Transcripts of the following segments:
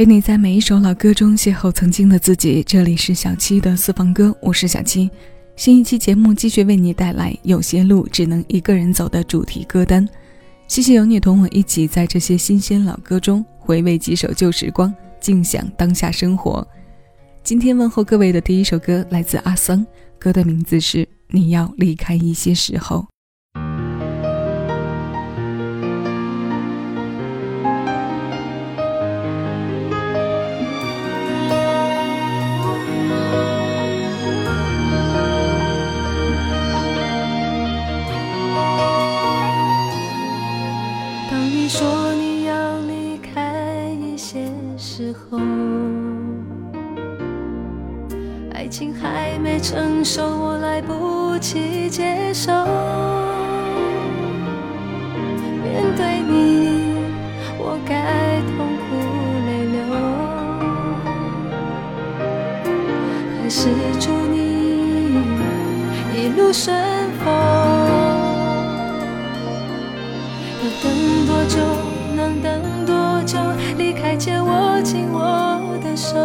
陪你在每一首老歌中邂逅曾经的自己。这里是小七的私房歌，我是小七。新一期节目继续为你带来《有些路只能一个人走》的主题歌单。谢谢有你同我一起在这些新鲜老歌中回味几首旧时光，静享当下生活。今天问候各位的第一首歌来自阿桑，歌的名字是《你要离开一些时候》。承受，我来不及接受。面对你，我该痛苦泪流，还是祝你一路顺风？要等多久？能等多久？离开前握紧我的手，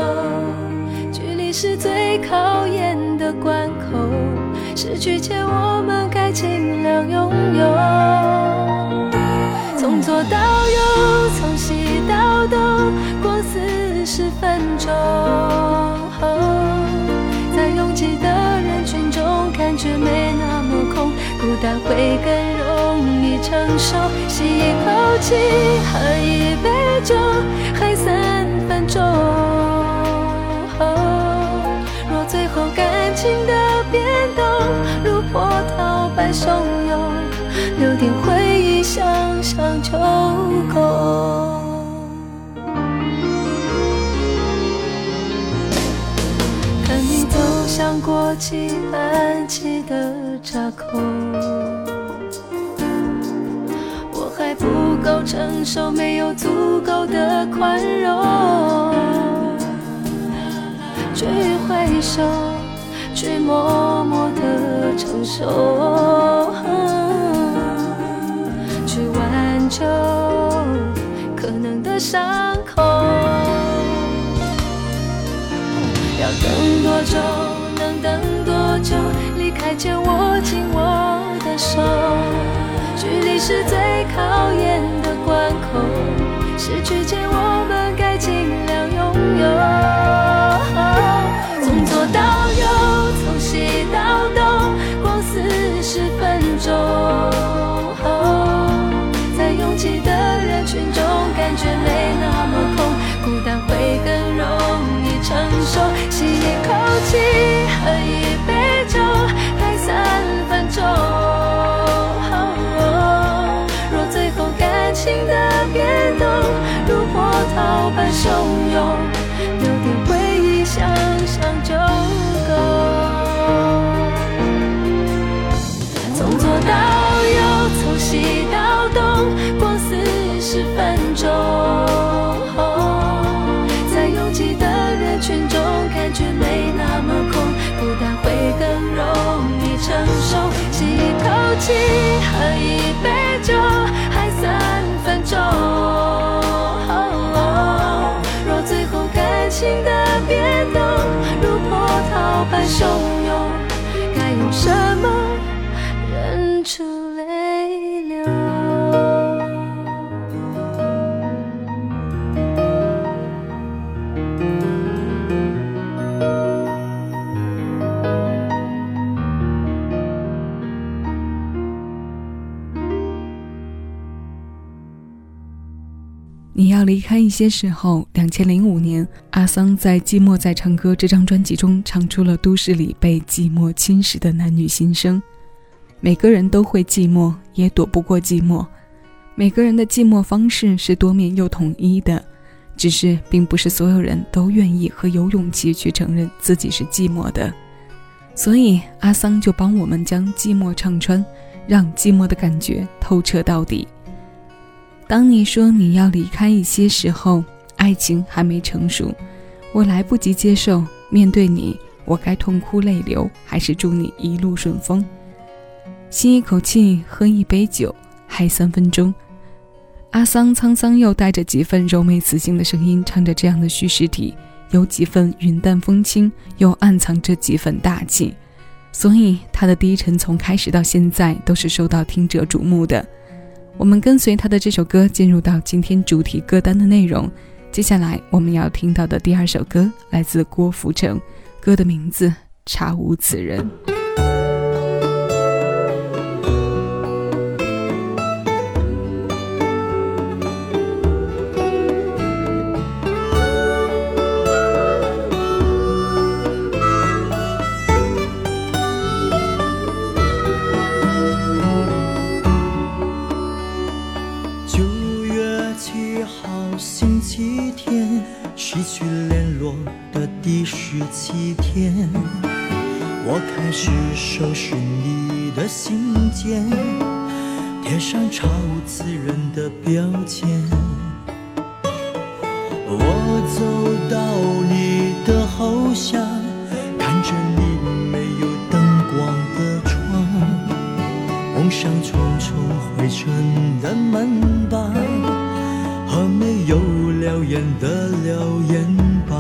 距离是最。失去前我们该尽量拥有。从左到右，从西到东，过四十分钟。在拥挤的人群中，感觉没那么空，孤单会更容易承受。吸一口气，喝一杯酒，黑色变动如波涛般汹涌，留点回忆想想就够。看你走向过期安气的闸口，我还不够成熟，没有足够的宽容，去回首。去默默的承受，去挽救可能的伤口。要等多久？能等多久？离开前握紧我的手，距离是最考验的关口。失去前我们该尽量拥有。没那么空，孤单会更容易承受。吸一口气，喝一杯酒，待三分钟。若最后感情的变动如波涛般汹涌。中。在拥挤的人群中，感觉没那么空，孤单会更容易承受。吸一口气，喝一杯酒，还三分钟。若最后感情的变动如波涛般汹涌，该用什么忍住开一些时候。两千零五年，阿桑在《寂寞在唱歌》这张专辑中唱出了都市里被寂寞侵蚀的男女心声。每个人都会寂寞，也躲不过寂寞。每个人的寂寞方式是多面又统一的，只是并不是所有人都愿意和有勇气去承认自己是寂寞的。所以，阿桑就帮我们将寂寞唱穿，让寂寞的感觉透彻到底。当你说你要离开一些时候，爱情还没成熟，我来不及接受。面对你，我该痛哭泪流，还是祝你一路顺风？吸一口气，喝一杯酒，还三分钟。阿桑沧桑又带着几分柔美磁性的声音唱着这样的叙事体，有几分云淡风轻，又暗藏着几分大气，所以他的低沉从开始到现在都是受到听者瞩目的。我们跟随他的这首歌进入到今天主题歌单的内容。接下来我们要听到的第二首歌来自郭富城，歌的名字《查无此人》。去联络的第十七天，我开始收拾你的信件，贴上超自然的标签。我走到你的后巷，看着你没有灯光的窗，蒙上重重灰尘的门板和没有燎原的燎原板。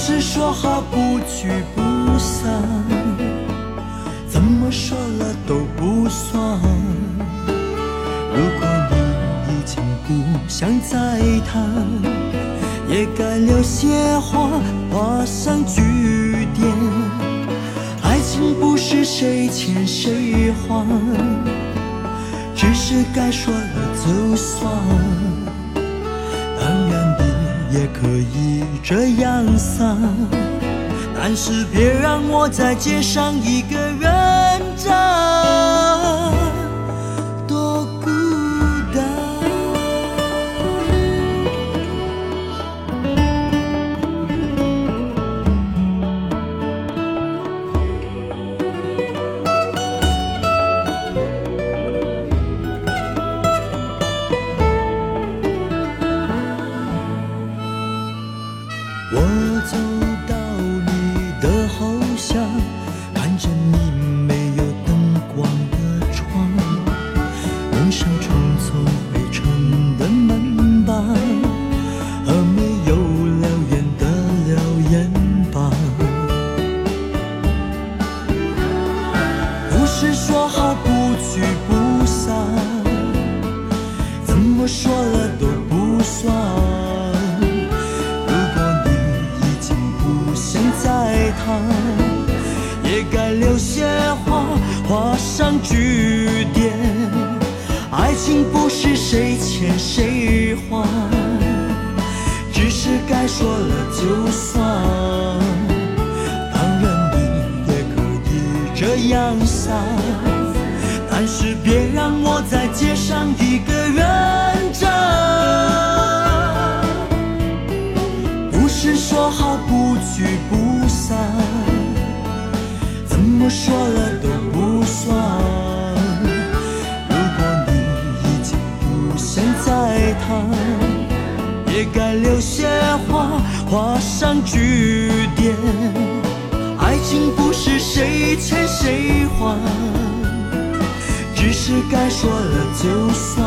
是说好不聚不散，怎么说了都不算。如果你已经不想再谈，也该留些话画上句点。爱情不是谁欠谁还，只是该说了就算。当然你也可以这样想，但是别让我在街上一个人站。一少匆匆样散但是别让我在街上一个人站不是说好不聚不散怎么说了都不算如果你已经不想再谈也该留些话画上句点。爱情不谁欠谁还，只是该说了就算。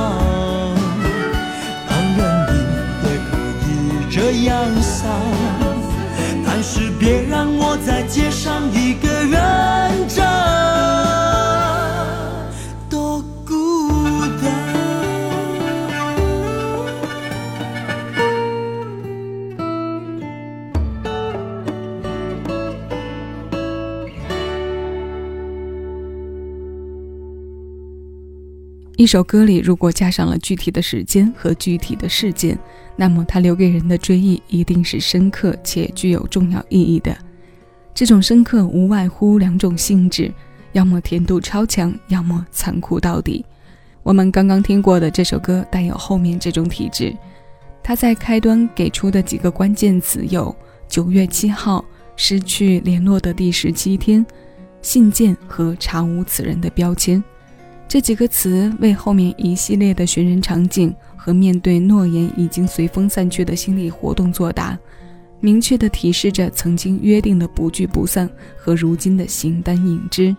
当然你也可以这样想。但是别让我在街上一个人站。一首歌里如果加上了具体的时间和具体的事件，那么它留给人的追忆一定是深刻且具有重要意义的。这种深刻无外乎两种性质：要么甜度超强，要么残酷到底。我们刚刚听过的这首歌带有后面这种体质。它在开端给出的几个关键词有：九月七号、失去联络的第十七天、信件和查无此人的标签。这几个词为后面一系列的寻人场景和面对诺言已经随风散去的心理活动作答，明确地提示着曾经约定的不聚不散和如今的形单影只。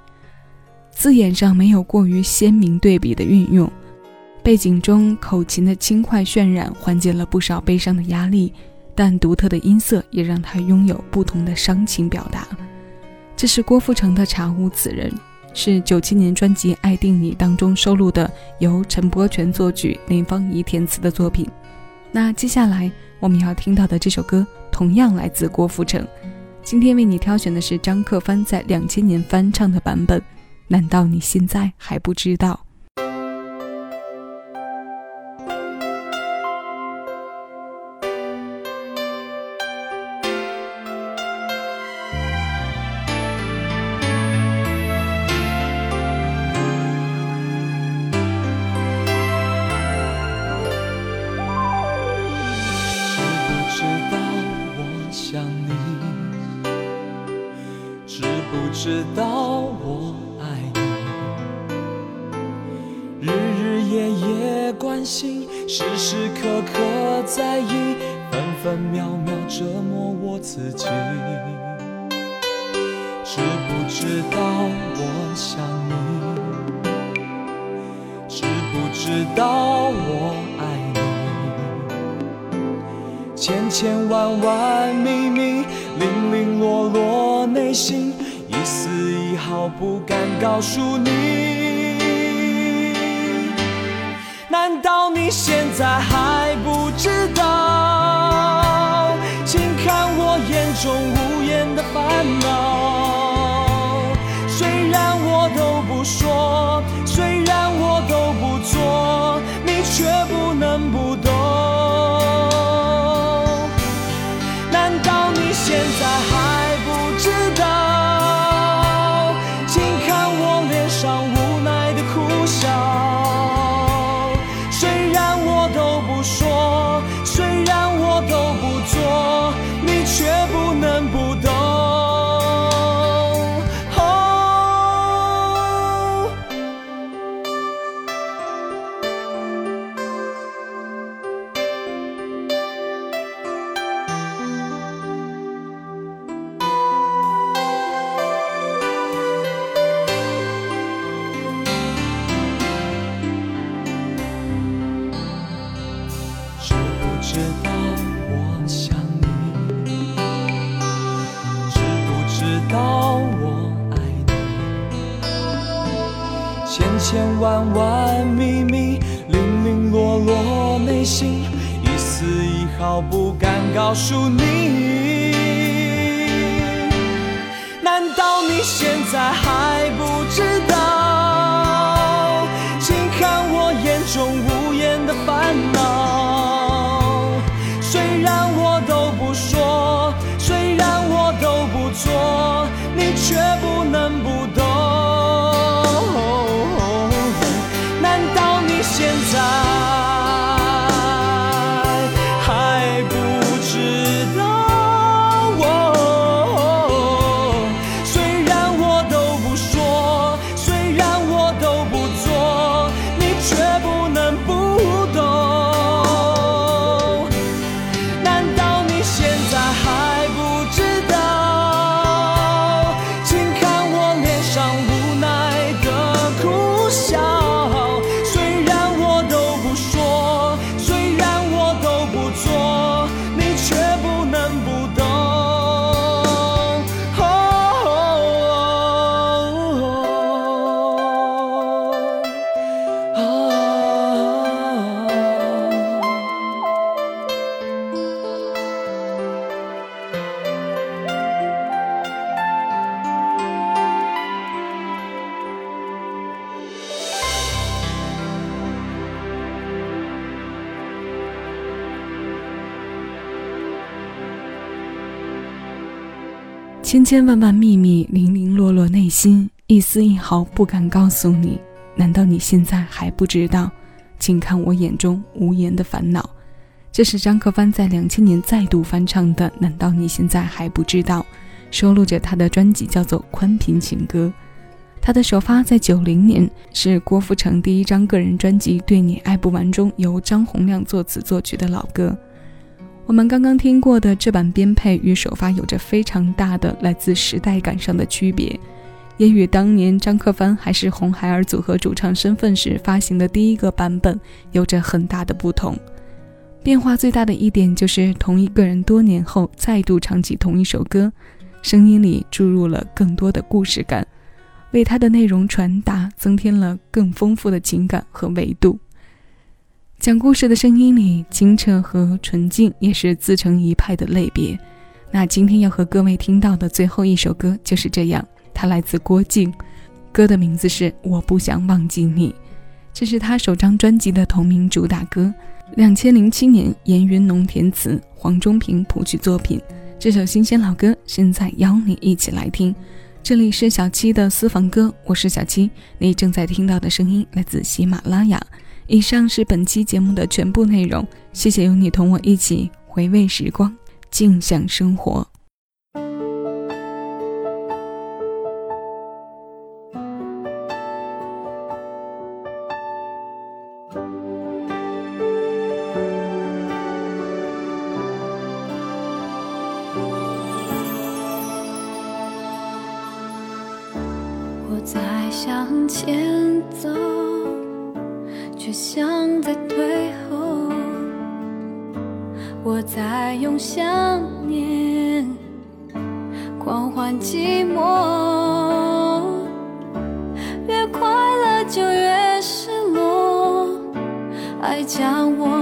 字眼上没有过于鲜明对比的运用，背景中口琴的轻快渲染缓解了不少悲伤的压力，但独特的音色也让他拥有不同的伤情表达。这是郭富城的《查无此人》，是九七年专辑《爱定你》当中收录的，由陈柏权作曲、林芳怡填词的作品。那接下来我们要听到的这首歌，同样来自郭富城。今天为你挑选的是张克帆在两千年翻唱的版本，难道你现在还不知道？知道我爱你，日日夜夜关心，时时刻刻在意，分分秒秒折磨我自己。知不知道我想你？知不知道我爱你？千千万万秘密，零零落落内心。一丝一毫不敢告诉你，难道你现在还不知道？请看我眼中无言的烦恼。千万万秘密，零零落落内心，一丝一毫不敢告诉你。千千万万秘密，零零落落内心，一丝一毫不敢告诉你。难道你现在还不知道？请看我眼中无言的烦恼。这是张克帆在两千年再度翻唱的。难道你现在还不知道？收录着他的专辑叫做《宽频情歌》。他的首发在九零年，是郭富城第一张个人专辑《对你爱不完》中由张洪量作词作曲的老歌。我们刚刚听过的这版编配与首发有着非常大的来自时代感上的区别，也与当年张克帆还是红孩儿组合主唱身份时发行的第一个版本有着很大的不同。变化最大的一点就是同一个人多年后再度唱起同一首歌，声音里注入了更多的故事感，为他的内容传达增添了更丰富的情感和维度。讲故事的声音里，清澈和纯净也是自成一派的类别。那今天要和各位听到的最后一首歌就是这样，它来自郭靖，歌的名字是《我不想忘记你》，这是他首张专辑的同名主打歌。两千零七年，严云龙填词，黄中平谱曲作品。这首新鲜老歌，现在邀你一起来听。这里是小七的私房歌，我是小七。你正在听到的声音来自喜马拉雅。以上是本期节目的全部内容，谢谢有你同我一起回味时光，静享生活。却想在退后，我在用想念狂欢寂寞，越快乐就越失落，爱将我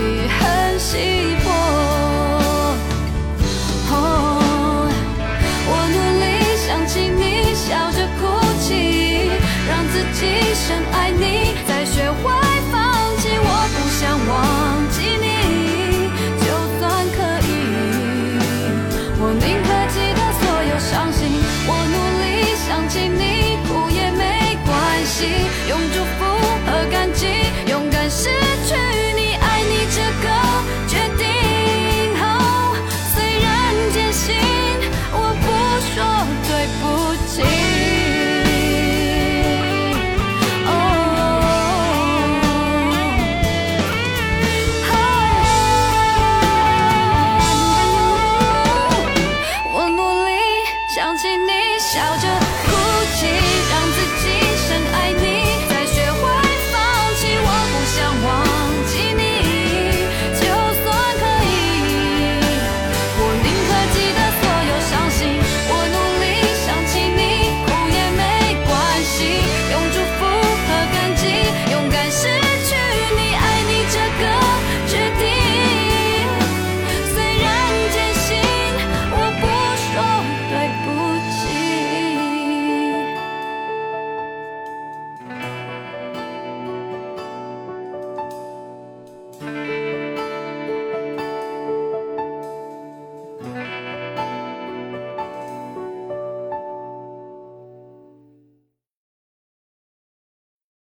你很稀薄，哦，我努力想起你，笑着哭泣，让自己深爱你。